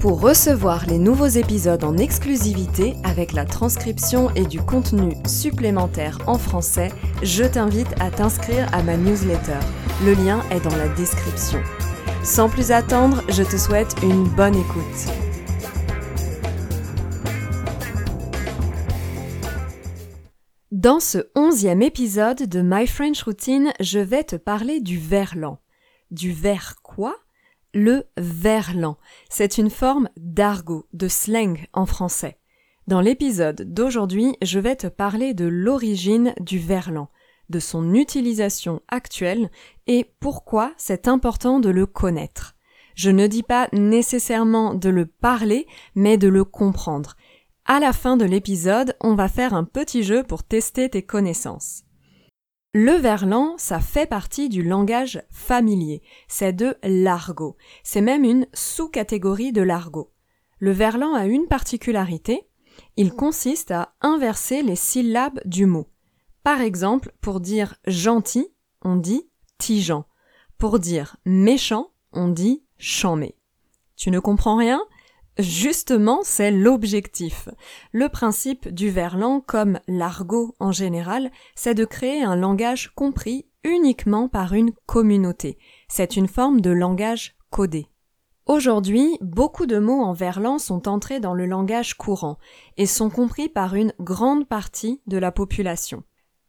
Pour recevoir les nouveaux épisodes en exclusivité avec la transcription et du contenu supplémentaire en français, je t'invite à t'inscrire à ma newsletter. Le lien est dans la description. Sans plus attendre, je te souhaite une bonne écoute. Dans ce onzième épisode de My French Routine, je vais te parler du verlan. Du ver quoi? Le verlan. C'est une forme d'argot, de slang en français. Dans l'épisode d'aujourd'hui, je vais te parler de l'origine du verlan, de son utilisation actuelle et pourquoi c'est important de le connaître. Je ne dis pas nécessairement de le parler, mais de le comprendre. À la fin de l'épisode, on va faire un petit jeu pour tester tes connaissances. Le verlan, ça fait partie du langage familier. C'est de l'argot. C'est même une sous-catégorie de l'argot. Le verlan a une particularité. Il consiste à inverser les syllabes du mot. Par exemple, pour dire gentil, on dit tigeant. Pour dire méchant, on dit chamé. Tu ne comprends rien? Justement, c'est l'objectif. Le principe du verlan, comme l'argot en général, c'est de créer un langage compris uniquement par une communauté. C'est une forme de langage codé. Aujourd'hui, beaucoup de mots en verlan sont entrés dans le langage courant et sont compris par une grande partie de la population.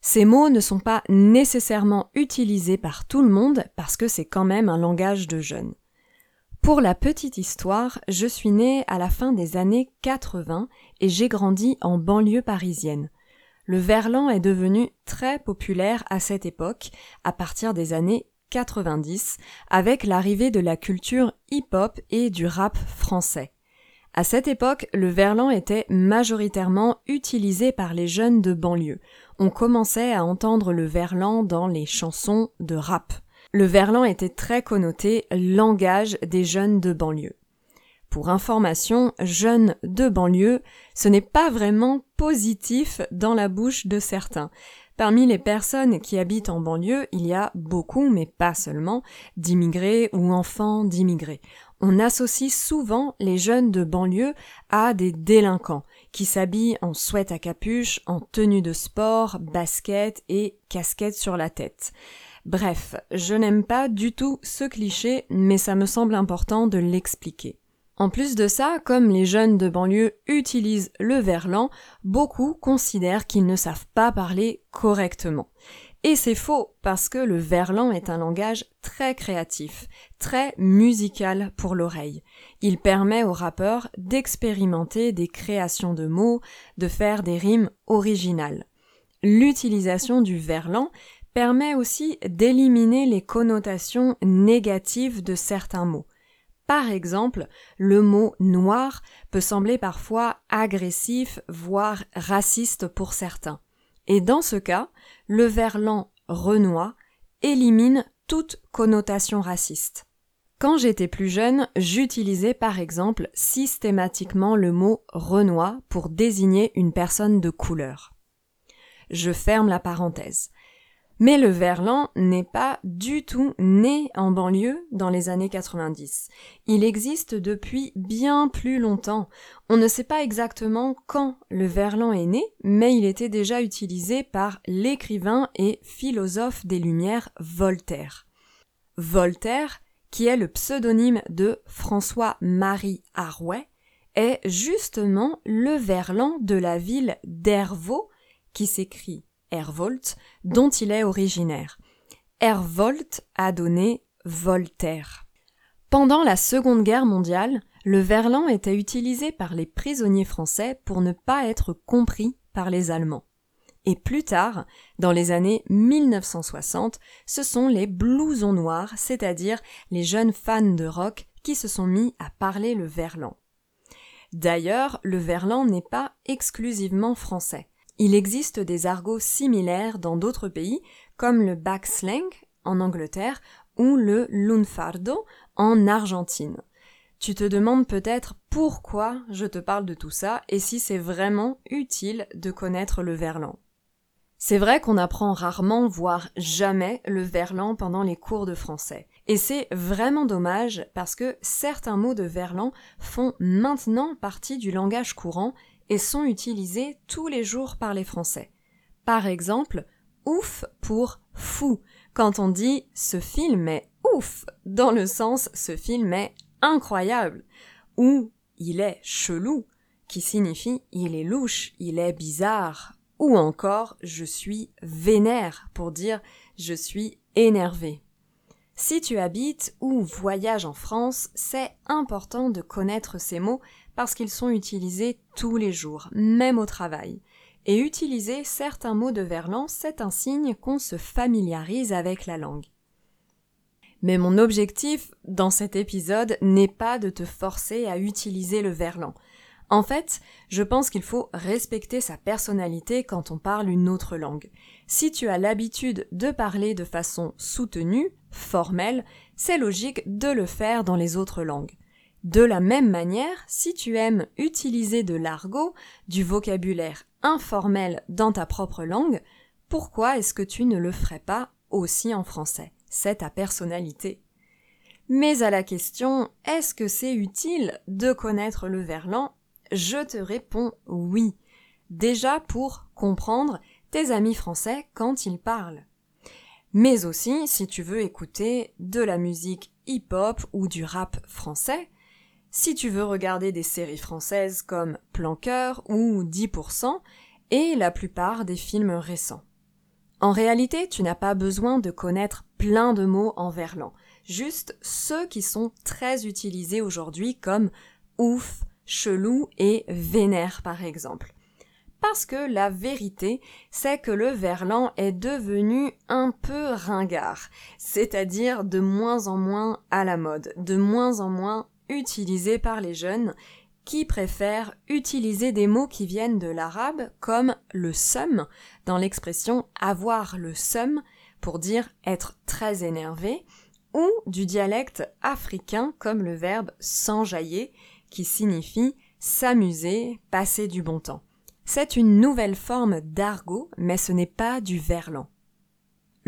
Ces mots ne sont pas nécessairement utilisés par tout le monde parce que c'est quand même un langage de jeunes. Pour la petite histoire, je suis née à la fin des années 80 et j'ai grandi en banlieue parisienne. Le verlan est devenu très populaire à cette époque, à partir des années 90, avec l'arrivée de la culture hip-hop et du rap français. À cette époque, le verlan était majoritairement utilisé par les jeunes de banlieue. On commençait à entendre le verlan dans les chansons de rap. Le verlan était très connoté langage des jeunes de banlieue. Pour information, jeunes de banlieue, ce n'est pas vraiment positif dans la bouche de certains. Parmi les personnes qui habitent en banlieue, il y a beaucoup, mais pas seulement, d'immigrés ou enfants d'immigrés. On associe souvent les jeunes de banlieue à des délinquants qui s'habillent en sweat à capuche, en tenue de sport, basket et casquette sur la tête. Bref, je n'aime pas du tout ce cliché, mais ça me semble important de l'expliquer. En plus de ça, comme les jeunes de banlieue utilisent le verlan, beaucoup considèrent qu'ils ne savent pas parler correctement. Et c'est faux, parce que le verlan est un langage très créatif, très musical pour l'oreille. Il permet aux rappeurs d'expérimenter des créations de mots, de faire des rimes originales. L'utilisation du verlan permet aussi d'éliminer les connotations négatives de certains mots. Par exemple, le mot noir peut sembler parfois agressif, voire raciste pour certains. Et dans ce cas, le verlan renois élimine toute connotation raciste. Quand j'étais plus jeune, j'utilisais par exemple systématiquement le mot renois pour désigner une personne de couleur. Je ferme la parenthèse. Mais le verlan n'est pas du tout né en banlieue dans les années 90. Il existe depuis bien plus longtemps. On ne sait pas exactement quand le verlan est né, mais il était déjà utilisé par l'écrivain et philosophe des Lumières Voltaire. Voltaire, qui est le pseudonyme de François-Marie Arouet, est justement le verlan de la ville d'Hervaux, qui s'écrit Dont il est originaire. Hervolt a donné Voltaire. Pendant la Seconde Guerre mondiale, le verlan était utilisé par les prisonniers français pour ne pas être compris par les Allemands. Et plus tard, dans les années 1960, ce sont les blousons noirs, c'est-à-dire les jeunes fans de rock, qui se sont mis à parler le verlan. D'ailleurs, le verlan n'est pas exclusivement français. Il existe des argots similaires dans d'autres pays, comme le backslang en Angleterre ou le lunfardo en Argentine. Tu te demandes peut-être pourquoi je te parle de tout ça et si c'est vraiment utile de connaître le verlan. C'est vrai qu'on apprend rarement, voire jamais, le verlan pendant les cours de français. Et c'est vraiment dommage parce que certains mots de verlan font maintenant partie du langage courant et sont utilisés tous les jours par les Français. Par exemple, ouf pour fou, quand on dit ce film est ouf, dans le sens ce film est incroyable, ou il est chelou, qui signifie il est louche, il est bizarre, ou encore je suis vénère pour dire je suis énervé. Si tu habites ou voyages en France, c'est important de connaître ces mots parce qu'ils sont utilisés tous les jours, même au travail. Et utiliser certains mots de verlan, c'est un signe qu'on se familiarise avec la langue. Mais mon objectif dans cet épisode n'est pas de te forcer à utiliser le verlan. En fait, je pense qu'il faut respecter sa personnalité quand on parle une autre langue. Si tu as l'habitude de parler de façon soutenue, formelle, c'est logique de le faire dans les autres langues. De la même manière, si tu aimes utiliser de l'argot, du vocabulaire informel dans ta propre langue, pourquoi est-ce que tu ne le ferais pas aussi en français? C'est ta personnalité. Mais à la question est-ce que c'est utile de connaître le verlan? Je te réponds oui. Déjà pour comprendre tes amis français quand ils parlent. Mais aussi si tu veux écouter de la musique hip-hop ou du rap français, si tu veux regarder des séries françaises comme Planqueur ou 10% et la plupart des films récents. En réalité, tu n'as pas besoin de connaître plein de mots en verlan, juste ceux qui sont très utilisés aujourd'hui comme ouf, chelou et vénère par exemple. Parce que la vérité, c'est que le verlan est devenu un peu ringard, c'est-à-dire de moins en moins à la mode, de moins en moins utilisé par les jeunes qui préfèrent utiliser des mots qui viennent de l'arabe comme le sum dans l'expression avoir le sum pour dire être très énervé ou du dialecte africain comme le verbe s'enjailler qui signifie s'amuser, passer du bon temps. C'est une nouvelle forme d'argot, mais ce n'est pas du verlan.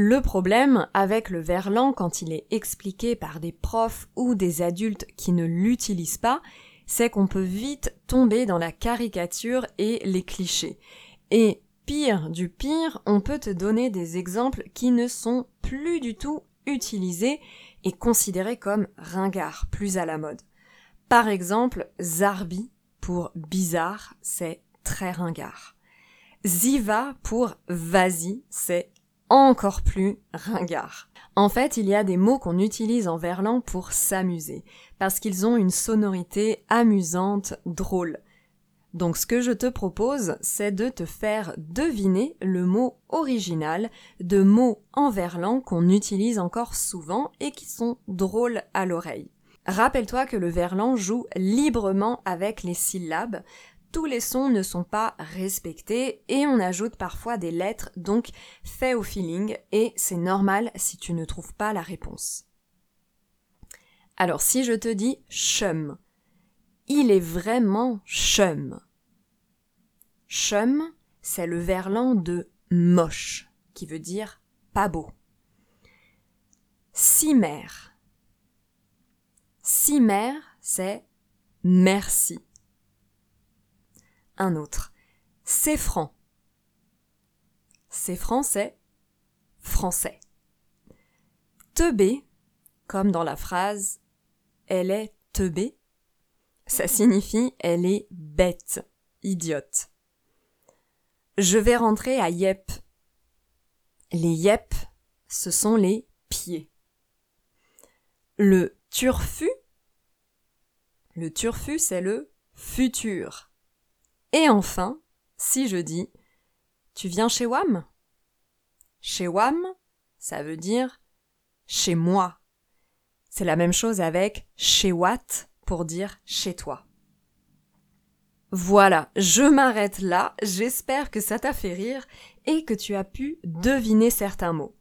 Le problème avec le verlan quand il est expliqué par des profs ou des adultes qui ne l'utilisent pas, c'est qu'on peut vite tomber dans la caricature et les clichés. Et pire du pire, on peut te donner des exemples qui ne sont plus du tout utilisés et considérés comme ringards, plus à la mode. Par exemple, Zarbi pour bizarre, c'est très ringard. Ziva pour vas-y, c'est encore plus ringard. En fait, il y a des mots qu'on utilise en verlan pour s'amuser, parce qu'ils ont une sonorité amusante, drôle. Donc ce que je te propose, c'est de te faire deviner le mot original de mots en verlan qu'on utilise encore souvent et qui sont drôles à l'oreille. Rappelle-toi que le verlan joue librement avec les syllabes. Tous les sons ne sont pas respectés et on ajoute parfois des lettres, donc fais au feeling et c'est normal si tu ne trouves pas la réponse. Alors si je te dis chum, il est vraiment chum. Chum, c'est le verlan de moche, qui veut dire pas beau. Cimer, Cimer, c'est merci. Un autre. C'est franc. C'est français. Français. Teubé, comme dans la phrase Elle est teubée, ça signifie elle est bête, idiote. Je vais rentrer à Yep. Les Yep, ce sont les pieds. Le turfu? Le turfu, c'est le futur. Et enfin, si je dis Tu viens chez Wam Chez Wam, ça veut dire chez moi. C'est la même chose avec chez Watt pour dire chez toi. Voilà, je m'arrête là, j'espère que ça t'a fait rire et que tu as pu deviner certains mots.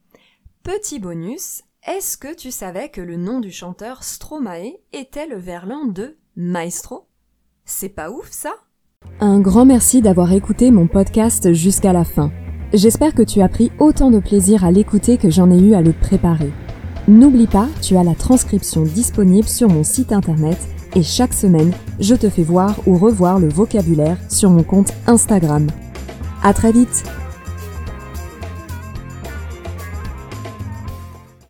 Petit bonus, est-ce que tu savais que le nom du chanteur Stromae était le verlan de Maestro? C'est pas ouf ça? Un grand merci d'avoir écouté mon podcast jusqu'à la fin. J'espère que tu as pris autant de plaisir à l'écouter que j'en ai eu à le préparer. N'oublie pas, tu as la transcription disponible sur mon site internet et chaque semaine, je te fais voir ou revoir le vocabulaire sur mon compte Instagram. À très vite!